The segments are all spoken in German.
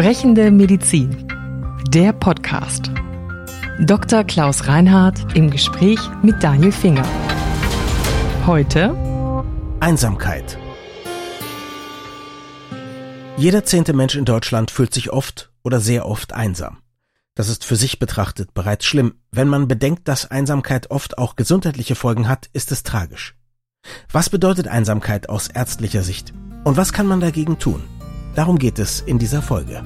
Sprechende Medizin. Der Podcast. Dr. Klaus Reinhardt im Gespräch mit Daniel Finger. Heute Einsamkeit. Jeder zehnte Mensch in Deutschland fühlt sich oft oder sehr oft einsam. Das ist für sich betrachtet bereits schlimm. Wenn man bedenkt, dass Einsamkeit oft auch gesundheitliche Folgen hat, ist es tragisch. Was bedeutet Einsamkeit aus ärztlicher Sicht? Und was kann man dagegen tun? Darum geht es in dieser Folge.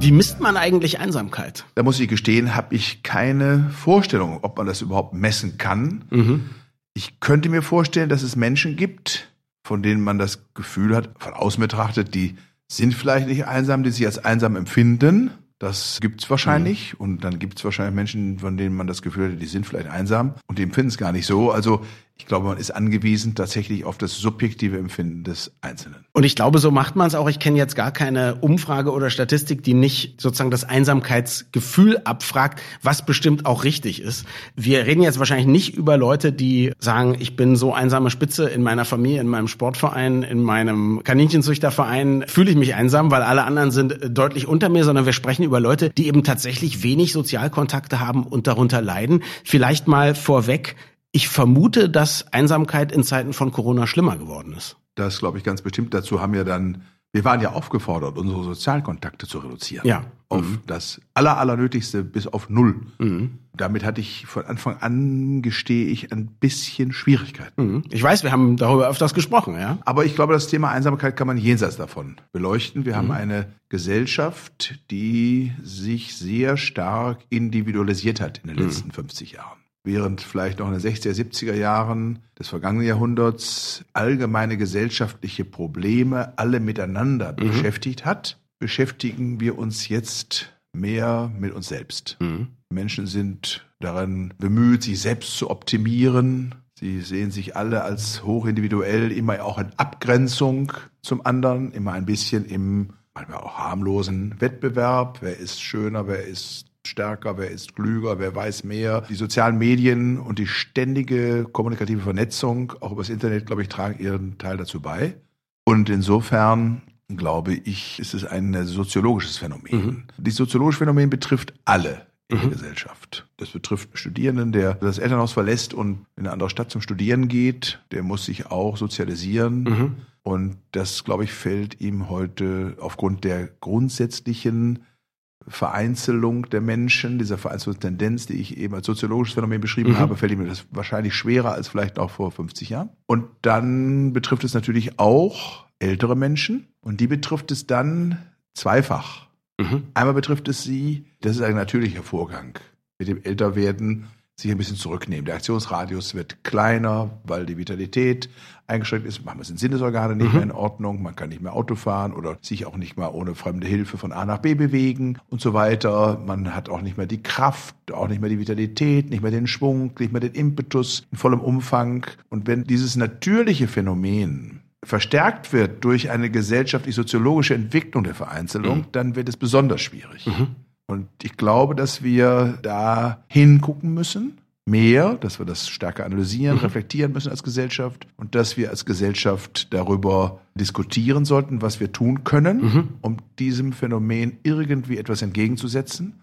Wie misst man eigentlich Einsamkeit? Da muss ich gestehen, habe ich keine Vorstellung, ob man das überhaupt messen kann. Mhm. Ich könnte mir vorstellen, dass es Menschen gibt, von denen man das Gefühl hat, von außen betrachtet, die sind vielleicht nicht einsam, die sich als einsam empfinden. Das gibt's wahrscheinlich. Mhm. Und dann gibt's wahrscheinlich Menschen, von denen man das Gefühl hat, die sind vielleicht einsam und die empfinden es gar nicht so. Also ich glaube, man ist angewiesen tatsächlich auf das subjektive Empfinden des Einzelnen. Und ich glaube, so macht man es auch. Ich kenne jetzt gar keine Umfrage oder Statistik, die nicht sozusagen das Einsamkeitsgefühl abfragt, was bestimmt auch richtig ist. Wir reden jetzt wahrscheinlich nicht über Leute, die sagen, ich bin so einsame Spitze in meiner Familie, in meinem Sportverein, in meinem Kaninchenzüchterverein, fühle ich mich einsam, weil alle anderen sind deutlich unter mir, sondern wir sprechen über Leute, die eben tatsächlich wenig Sozialkontakte haben und darunter leiden. Vielleicht mal vorweg, ich vermute, dass Einsamkeit in Zeiten von Corona schlimmer geworden ist. Das glaube ich ganz bestimmt. Dazu haben wir dann, wir waren ja aufgefordert, unsere Sozialkontakte zu reduzieren. Ja. Auf mhm. das aller, allernötigste bis auf null. Mhm. Damit hatte ich von Anfang an, gestehe ich, ein bisschen Schwierigkeiten. Mhm. Ich weiß, wir haben darüber öfters gesprochen, ja. Aber ich glaube, das Thema Einsamkeit kann man jenseits davon beleuchten. Wir haben mhm. eine Gesellschaft, die sich sehr stark individualisiert hat in den mhm. letzten 50 Jahren während vielleicht noch in den 60er, 70er Jahren des vergangenen Jahrhunderts allgemeine gesellschaftliche Probleme alle miteinander mhm. beschäftigt hat, beschäftigen wir uns jetzt mehr mit uns selbst. Mhm. Menschen sind daran bemüht, sich selbst zu optimieren. Sie sehen sich alle als hochindividuell, immer auch in Abgrenzung zum anderen, immer ein bisschen im manchmal auch harmlosen Wettbewerb. Wer ist schöner, wer ist stärker, wer ist klüger, wer weiß mehr. Die sozialen Medien und die ständige kommunikative Vernetzung, auch übers Internet, glaube ich, tragen ihren Teil dazu bei. Und insofern glaube ich, ist es ein soziologisches Phänomen. Mhm. Dieses soziologische Phänomen betrifft alle in mhm. der Gesellschaft. Das betrifft Studierenden, der das Elternhaus verlässt und in eine andere Stadt zum Studieren geht. Der muss sich auch sozialisieren. Mhm. Und das, glaube ich, fällt ihm heute aufgrund der grundsätzlichen Vereinzelung der Menschen, dieser Vereinzelungstendenz, die ich eben als soziologisches Phänomen beschrieben mhm. habe, fällt mir das wahrscheinlich schwerer als vielleicht noch vor 50 Jahren. Und dann betrifft es natürlich auch ältere Menschen und die betrifft es dann zweifach. Mhm. Einmal betrifft es sie, das ist ein natürlicher Vorgang. Mit dem Älterwerden sich ein bisschen zurücknehmen. Der Aktionsradius wird kleiner, weil die Vitalität eingeschränkt ist. Manchmal sind Sinnesorgane nicht mhm. mehr in Ordnung, man kann nicht mehr Auto fahren oder sich auch nicht mehr ohne fremde Hilfe von A nach B bewegen und so weiter. Man hat auch nicht mehr die Kraft, auch nicht mehr die Vitalität, nicht mehr den Schwung, nicht mehr den Impetus in vollem Umfang. Und wenn dieses natürliche Phänomen verstärkt wird durch eine gesellschaftlich-soziologische Entwicklung der Vereinzelung, mhm. dann wird es besonders schwierig. Mhm. Und ich glaube, dass wir da hingucken müssen, mehr, dass wir das stärker analysieren, mhm. reflektieren müssen als Gesellschaft und dass wir als Gesellschaft darüber diskutieren sollten, was wir tun können, mhm. um diesem Phänomen irgendwie etwas entgegenzusetzen.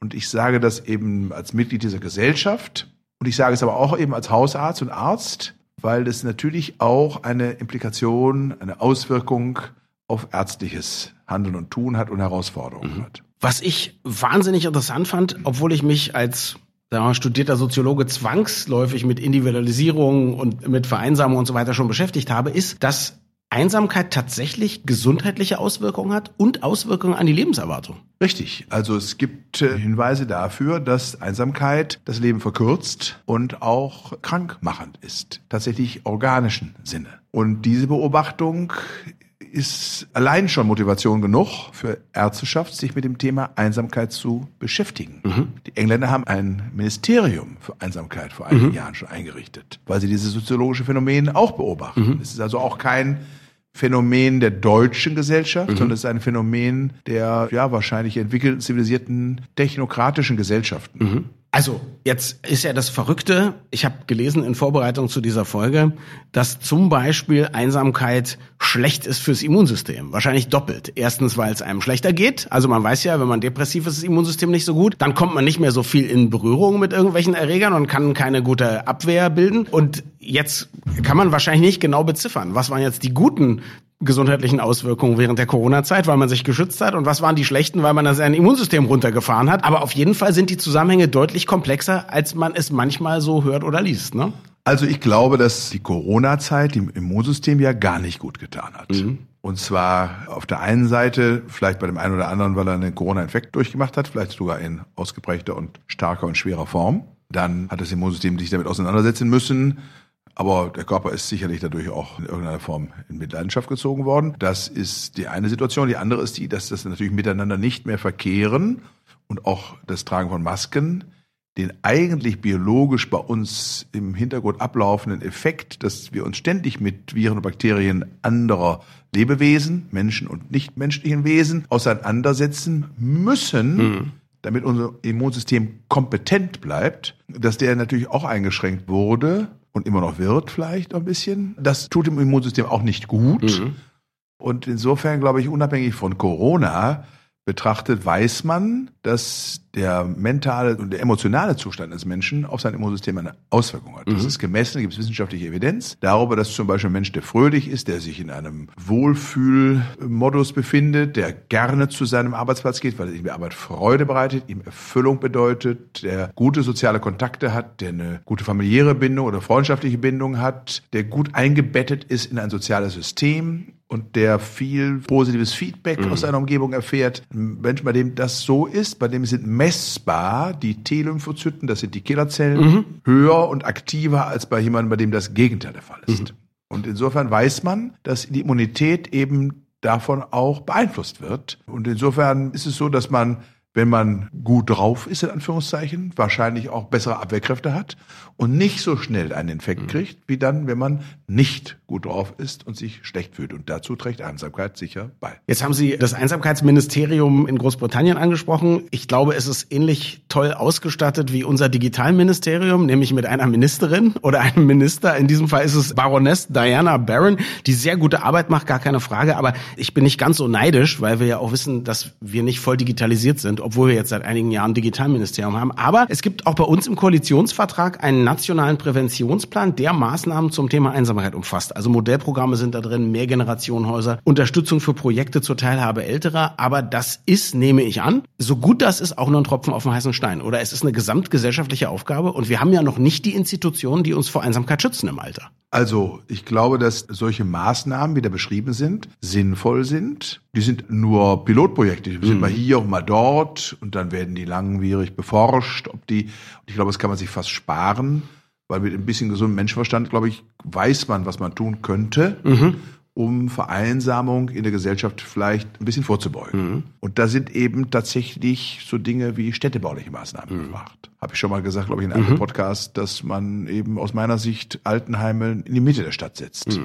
Und ich sage das eben als Mitglied dieser Gesellschaft und ich sage es aber auch eben als Hausarzt und Arzt, weil es natürlich auch eine Implikation, eine Auswirkung auf ärztliches Handeln und Tun hat und Herausforderungen mhm. hat. Was ich wahnsinnig interessant fand, obwohl ich mich als mal, studierter Soziologe zwangsläufig mit Individualisierung und mit Vereinsamung und so weiter schon beschäftigt habe, ist, dass Einsamkeit tatsächlich gesundheitliche Auswirkungen hat und Auswirkungen an die Lebenserwartung. Richtig. Also es gibt äh, Hinweise dafür, dass Einsamkeit das Leben verkürzt und auch krankmachend ist. Tatsächlich organischen Sinne. Und diese Beobachtung ist allein schon Motivation genug für Ärzteschaft, sich mit dem Thema Einsamkeit zu beschäftigen. Mhm. Die Engländer haben ein Ministerium für Einsamkeit vor einigen mhm. Jahren schon eingerichtet, weil sie dieses soziologische Phänomen auch beobachten. Mhm. Es ist also auch kein Phänomen der deutschen Gesellschaft, mhm. sondern es ist ein Phänomen der ja wahrscheinlich entwickelten, zivilisierten, technokratischen Gesellschaften. Mhm. Also jetzt ist ja das Verrückte, ich habe gelesen in Vorbereitung zu dieser Folge, dass zum Beispiel Einsamkeit schlecht ist fürs Immunsystem. Wahrscheinlich doppelt. Erstens, weil es einem schlechter geht. Also man weiß ja, wenn man depressiv ist, das Immunsystem nicht so gut. Dann kommt man nicht mehr so viel in Berührung mit irgendwelchen Erregern und kann keine gute Abwehr bilden. Und jetzt kann man wahrscheinlich nicht genau beziffern. Was waren jetzt die guten gesundheitlichen Auswirkungen während der Corona-Zeit, weil man sich geschützt hat und was waren die schlechten, weil man dann sein Immunsystem runtergefahren hat. Aber auf jeden Fall sind die Zusammenhänge deutlich komplexer, als man es manchmal so hört oder liest. Ne? Also ich glaube, dass die Corona-Zeit dem Immunsystem ja gar nicht gut getan hat. Mhm. Und zwar auf der einen Seite, vielleicht bei dem einen oder anderen, weil er einen Corona-Infekt durchgemacht hat, vielleicht sogar in ausgeprägter und starker und schwerer Form. Dann hat das Immunsystem sich damit auseinandersetzen müssen. Aber der Körper ist sicherlich dadurch auch in irgendeiner Form in Mitleidenschaft gezogen worden. Das ist die eine Situation. Die andere ist die, dass das natürlich miteinander nicht mehr verkehren und auch das Tragen von Masken den eigentlich biologisch bei uns im Hintergrund ablaufenden Effekt, dass wir uns ständig mit Viren und Bakterien anderer Lebewesen, Menschen und nichtmenschlichen Wesen auseinandersetzen müssen, mhm. Damit unser Immunsystem kompetent bleibt, dass der natürlich auch eingeschränkt wurde und immer noch wird vielleicht ein bisschen. Das tut dem Immunsystem auch nicht gut. Mhm. Und insofern glaube ich, unabhängig von Corona, betrachtet, weiß man, dass der mentale und der emotionale Zustand des Menschen auf sein Immunsystem eine Auswirkung hat. Das mhm. ist gemessen, da gibt es wissenschaftliche Evidenz darüber, dass zum Beispiel ein Mensch, der fröhlich ist, der sich in einem Wohlfühlmodus befindet, der gerne zu seinem Arbeitsplatz geht, weil ihm die Arbeit Freude bereitet, ihm Erfüllung bedeutet, der gute soziale Kontakte hat, der eine gute familiäre Bindung oder freundschaftliche Bindung hat, der gut eingebettet ist in ein soziales System, und der viel positives Feedback mhm. aus seiner Umgebung erfährt. Ein Mensch, bei dem das so ist, bei dem sind messbar die T-Lymphozyten, das sind die Killerzellen, mhm. höher und aktiver als bei jemandem, bei dem das Gegenteil der Fall ist. Mhm. Und insofern weiß man, dass die Immunität eben davon auch beeinflusst wird. Und insofern ist es so, dass man wenn man gut drauf ist, in Anführungszeichen, wahrscheinlich auch bessere Abwehrkräfte hat und nicht so schnell einen Infekt mhm. kriegt, wie dann, wenn man nicht gut drauf ist und sich schlecht fühlt. Und dazu trägt Einsamkeit sicher bei. Jetzt haben Sie das Einsamkeitsministerium in Großbritannien angesprochen. Ich glaube, es ist ähnlich toll ausgestattet wie unser Digitalministerium, nämlich mit einer Ministerin oder einem Minister. In diesem Fall ist es Baroness Diana Barron, die sehr gute Arbeit macht, gar keine Frage. Aber ich bin nicht ganz so neidisch, weil wir ja auch wissen, dass wir nicht voll digitalisiert sind obwohl wir jetzt seit einigen Jahren Digitalministerium haben. Aber es gibt auch bei uns im Koalitionsvertrag einen nationalen Präventionsplan, der Maßnahmen zum Thema Einsamkeit umfasst. Also Modellprogramme sind da drin, Mehrgenerationenhäuser, Unterstützung für Projekte zur Teilhabe älterer. Aber das ist, nehme ich an, so gut das ist, auch nur ein Tropfen auf dem heißen Stein. Oder es ist eine gesamtgesellschaftliche Aufgabe und wir haben ja noch nicht die Institutionen, die uns vor Einsamkeit schützen im Alter. Also, ich glaube, dass solche Maßnahmen, wie da beschrieben sind, sinnvoll sind. Die sind nur Pilotprojekte. Die sind mhm. mal hier und mal dort und dann werden die langwierig beforscht, ob die, und ich glaube, das kann man sich fast sparen, weil mit ein bisschen gesundem Menschenverstand, glaube ich, weiß man, was man tun könnte. Mhm um Vereinsamung in der Gesellschaft vielleicht ein bisschen vorzubeugen. Mhm. Und da sind eben tatsächlich so Dinge wie städtebauliche Maßnahmen mhm. gemacht. Habe ich schon mal gesagt, glaube ich, in einem mhm. Podcast, dass man eben aus meiner Sicht Altenheime in die Mitte der Stadt setzt.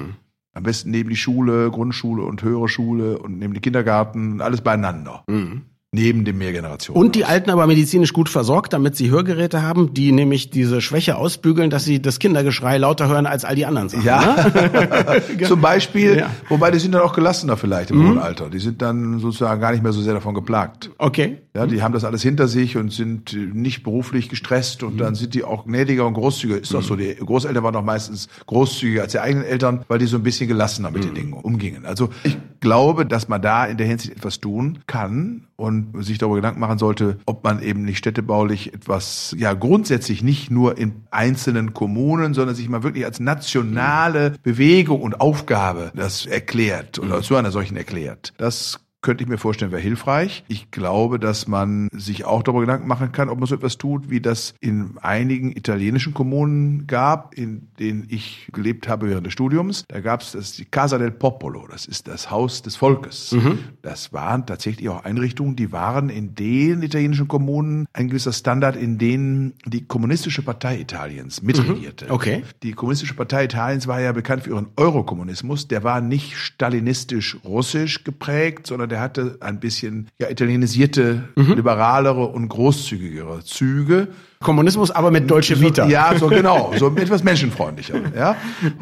Am besten neben die Schule, Grundschule und höhere Schule und neben die Kindergarten, alles beieinander. Mhm. Neben dem Mehrgenerationen. Und die Alten aber medizinisch gut versorgt, damit sie Hörgeräte haben, die nämlich diese Schwäche ausbügeln, dass sie das Kindergeschrei lauter hören als all die anderen Sachen. Ja, ne? zum Beispiel, ja. wobei die sind dann auch gelassener vielleicht im mhm. hohen Alter. Die sind dann sozusagen gar nicht mehr so sehr davon geplagt. Okay. Ja, die haben das alles hinter sich und sind nicht beruflich gestresst und mhm. dann sind die auch gnädiger und großzügiger. Ist mhm. doch so, die Großeltern waren doch meistens großzügiger als die eigenen Eltern, weil die so ein bisschen gelassener mit den mhm. Dingen umgingen. Also ich glaube, dass man da in der Hinsicht etwas tun kann und sich darüber Gedanken machen sollte, ob man eben nicht städtebaulich etwas, ja, grundsätzlich nicht nur in einzelnen Kommunen, sondern sich mal wirklich als nationale Bewegung und Aufgabe das erklärt oder mhm. zu einer solchen erklärt. Das könnte ich mir vorstellen, wäre hilfreich. Ich glaube, dass man sich auch darüber Gedanken machen kann, ob man so etwas tut, wie das in einigen italienischen Kommunen gab, in denen ich gelebt habe während des Studiums. Da gab es das die Casa del Popolo, das ist das Haus des Volkes. Mhm. Das waren tatsächlich auch Einrichtungen, die waren in den italienischen Kommunen ein gewisser Standard, in denen die kommunistische Partei Italiens mitregierte. Mhm. Okay. Die kommunistische Partei Italiens war ja bekannt für ihren Eurokommunismus. Der war nicht stalinistisch-russisch geprägt, sondern der hatte ein bisschen ja, italienisierte, mhm. liberalere und großzügigere Züge. Kommunismus, aber mit Deutsche Vita. Ja, so genau, so etwas menschenfreundlicher. Ja?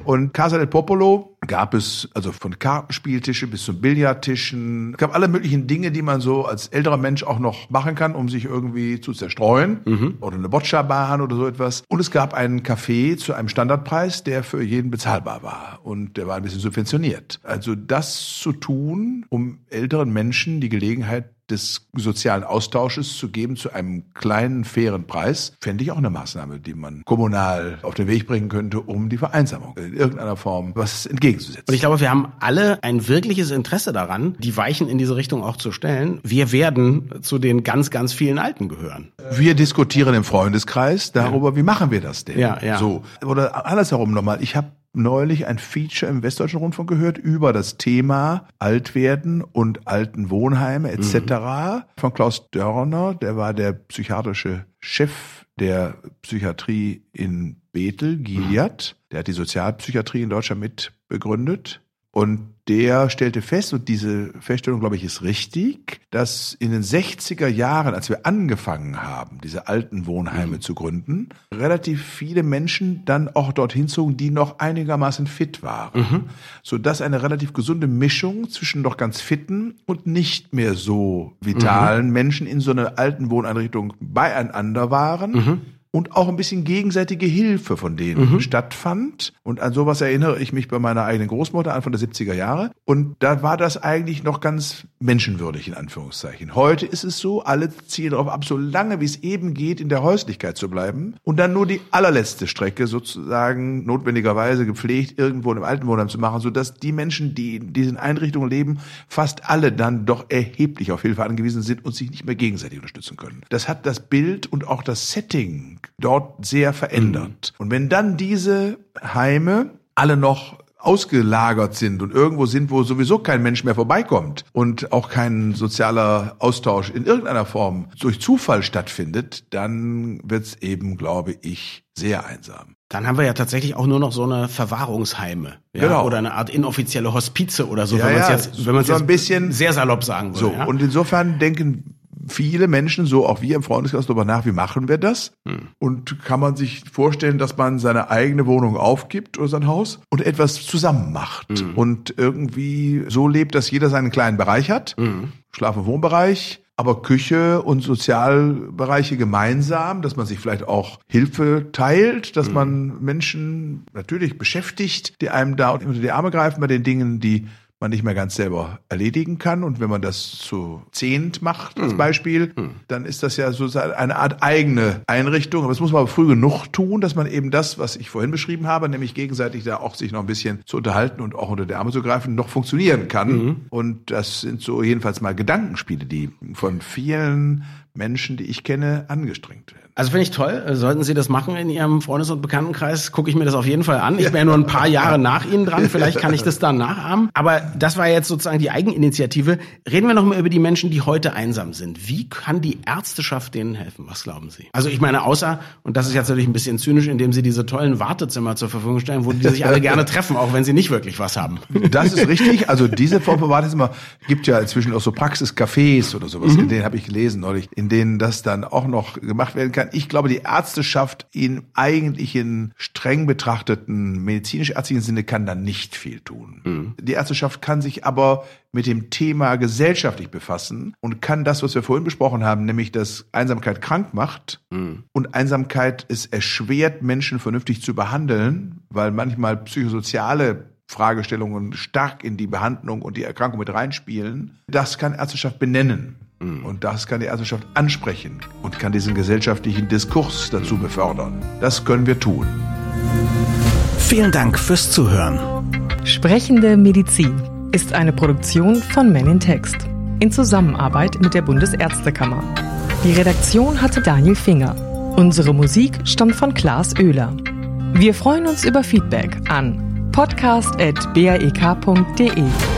Und Casa del Popolo gab es also von Kartenspieltische bis zu Billardtischen. Es gab alle möglichen Dinge, die man so als älterer Mensch auch noch machen kann, um sich irgendwie zu zerstreuen. Mhm. Oder eine Boccia-Bahn oder so etwas. Und es gab einen Café zu einem Standardpreis, der für jeden bezahlbar war. Und der war ein bisschen subventioniert. Also das zu tun, um älteren Menschen die Gelegenheit des sozialen Austausches zu geben zu einem kleinen, fairen Preis, fände ich auch eine Maßnahme, die man kommunal auf den Weg bringen könnte, um die Vereinsamung in irgendeiner Form was entgegenzusetzen. Und ich glaube, wir haben alle ein wirkliches Interesse daran, die Weichen in diese Richtung auch zu stellen. Wir werden zu den ganz, ganz vielen Alten gehören. Wir diskutieren im Freundeskreis darüber, ja. wie machen wir das denn? Ja, ja. So. Oder andersherum nochmal. Ich habe neulich ein Feature im Westdeutschen Rundfunk gehört über das Thema Altwerden und alten Wohnheime etc. Mhm. von Klaus Dörner, der war der psychiatrische Chef der Psychiatrie in Bethel, Gilead. Der hat die Sozialpsychiatrie in Deutschland mit begründet. Und der stellte fest, und diese Feststellung, glaube ich, ist richtig, dass in den 60er Jahren, als wir angefangen haben, diese alten Wohnheime mhm. zu gründen, relativ viele Menschen dann auch dorthin zogen, die noch einigermaßen fit waren. Mhm. Sodass eine relativ gesunde Mischung zwischen noch ganz fitten und nicht mehr so vitalen mhm. Menschen in so einer alten Wohneinrichtung beieinander waren. Mhm und auch ein bisschen gegenseitige Hilfe von denen mhm. stattfand. Und an sowas erinnere ich mich bei meiner eigenen Großmutter Anfang der 70er Jahre. Und da war das eigentlich noch ganz menschenwürdig in Anführungszeichen. Heute ist es so, alle ziehen darauf ab, so lange wie es eben geht, in der Häuslichkeit zu bleiben und dann nur die allerletzte Strecke sozusagen notwendigerweise gepflegt irgendwo in einem Altenwohnheim zu machen, sodass die Menschen, die in diesen Einrichtungen leben, fast alle dann doch erheblich auf Hilfe angewiesen sind und sich nicht mehr gegenseitig unterstützen können. Das hat das Bild und auch das Setting dort sehr verändert. Mhm. Und wenn dann diese Heime alle noch ausgelagert sind und irgendwo sind, wo sowieso kein Mensch mehr vorbeikommt und auch kein sozialer Austausch in irgendeiner Form durch Zufall stattfindet, dann wird's eben, glaube ich, sehr einsam. Dann haben wir ja tatsächlich auch nur noch so eine Verwahrungsheime. Ja? Genau. Oder eine Art inoffizielle Hospize oder so, ja, wenn man es ja, jetzt, wenn man so jetzt ein bisschen sehr salopp sagen würde. So, ja? und insofern denken viele Menschen, so auch wir im Freundeskreis, darüber nach, wie machen wir das? Hm. Und kann man sich vorstellen, dass man seine eigene Wohnung aufgibt oder sein Haus und etwas zusammen macht hm. und irgendwie so lebt, dass jeder seinen kleinen Bereich hat, hm. Schlaf- und Wohnbereich, aber Küche und Sozialbereiche gemeinsam, dass man sich vielleicht auch Hilfe teilt, dass mhm. man Menschen natürlich beschäftigt, die einem da unter die Arme greifen bei den Dingen, die man nicht mehr ganz selber erledigen kann. Und wenn man das zu zehnt macht, als hm. Beispiel, hm. dann ist das ja so eine Art eigene Einrichtung. Aber das muss man aber früh genug tun, dass man eben das, was ich vorhin beschrieben habe, nämlich gegenseitig da auch sich noch ein bisschen zu unterhalten und auch unter die Arme zu greifen, noch funktionieren kann. Mhm. Und das sind so jedenfalls mal Gedankenspiele, die von vielen Menschen, die ich kenne, angestrengt werden. Also finde ich toll. Sollten Sie das machen in Ihrem Freundes- und Bekanntenkreis, gucke ich mir das auf jeden Fall an. Ich ja nur ein paar Jahre nach Ihnen dran. Vielleicht kann ich das dann nachahmen. Aber das war jetzt sozusagen die Eigeninitiative. Reden wir noch mal über die Menschen, die heute einsam sind. Wie kann die Ärzteschaft denen helfen? Was glauben Sie? Also ich meine, außer, und das ist jetzt natürlich ein bisschen zynisch, indem Sie diese tollen Wartezimmer zur Verfügung stellen, wo die sich alle gerne treffen, auch wenn sie nicht wirklich was haben. Das ist richtig. Also diese Form von Wartezimmer gibt ja inzwischen auch so Praxiscafés oder sowas. Mhm. In denen habe ich gelesen neulich, in denen das dann auch noch gemacht werden kann. Ich glaube, die Ärzteschaft im eigentlichen streng betrachteten medizinisch-ärztlichen Sinne kann da nicht viel tun. Mhm. Die Ärzteschaft kann sich aber mit dem Thema gesellschaftlich befassen und kann das, was wir vorhin besprochen haben, nämlich dass Einsamkeit krank macht mhm. und Einsamkeit es erschwert, Menschen vernünftig zu behandeln, weil manchmal psychosoziale Fragestellungen stark in die Behandlung und die Erkrankung mit reinspielen. Das kann Ärzteschaft benennen. Mhm. Und das kann die Ärzteschaft ansprechen und kann diesen gesellschaftlichen Diskurs dazu befördern. Das können wir tun. Vielen Dank fürs Zuhören. Sprechende Medizin ist eine Produktion von Men in Text in Zusammenarbeit mit der Bundesärztekammer. Die Redaktion hatte Daniel Finger. Unsere Musik stammt von Klaas Oehler. Wir freuen uns über Feedback an podcast.baek.de.